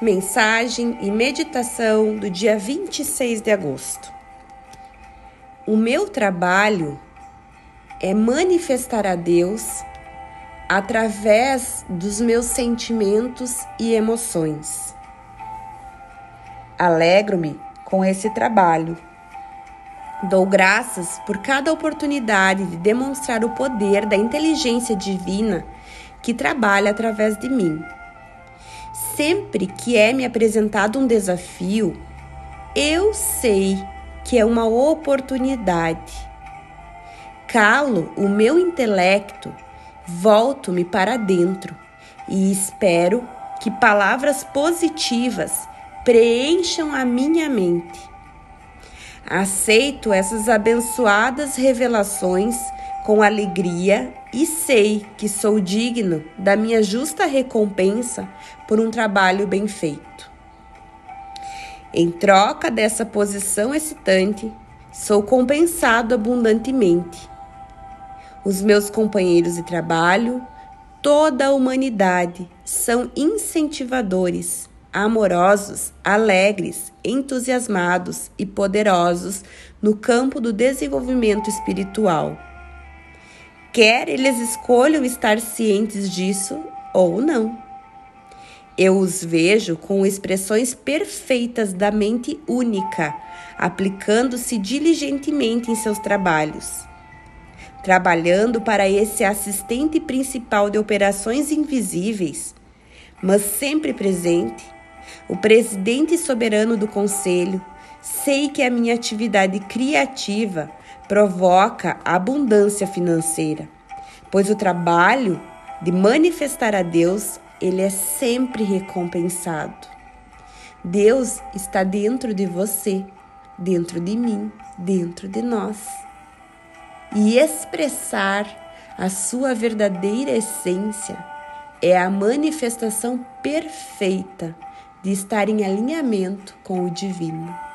Mensagem e meditação do dia 26 de agosto. O meu trabalho é manifestar a Deus através dos meus sentimentos e emoções. Alegro-me com esse trabalho. Dou graças por cada oportunidade de demonstrar o poder da inteligência divina que trabalha através de mim. Sempre que é me apresentado um desafio, eu sei que é uma oportunidade. Calo o meu intelecto, volto-me para dentro e espero que palavras positivas preencham a minha mente. Aceito essas abençoadas revelações com alegria e sei que sou digno da minha justa recompensa por um trabalho bem feito. Em troca dessa posição excitante, sou compensado abundantemente. Os meus companheiros de trabalho, toda a humanidade, são incentivadores, amorosos, alegres, entusiasmados e poderosos no campo do desenvolvimento espiritual quer eles escolham estar cientes disso ou não. Eu os vejo com expressões perfeitas da mente única, aplicando-se diligentemente em seus trabalhos. Trabalhando para esse assistente principal de operações invisíveis, mas sempre presente, o presidente soberano do conselho, sei que a minha atividade criativa provoca abundância financeira, pois o trabalho de manifestar a Deus, ele é sempre recompensado. Deus está dentro de você, dentro de mim, dentro de nós. E expressar a sua verdadeira essência é a manifestação perfeita de estar em alinhamento com o divino.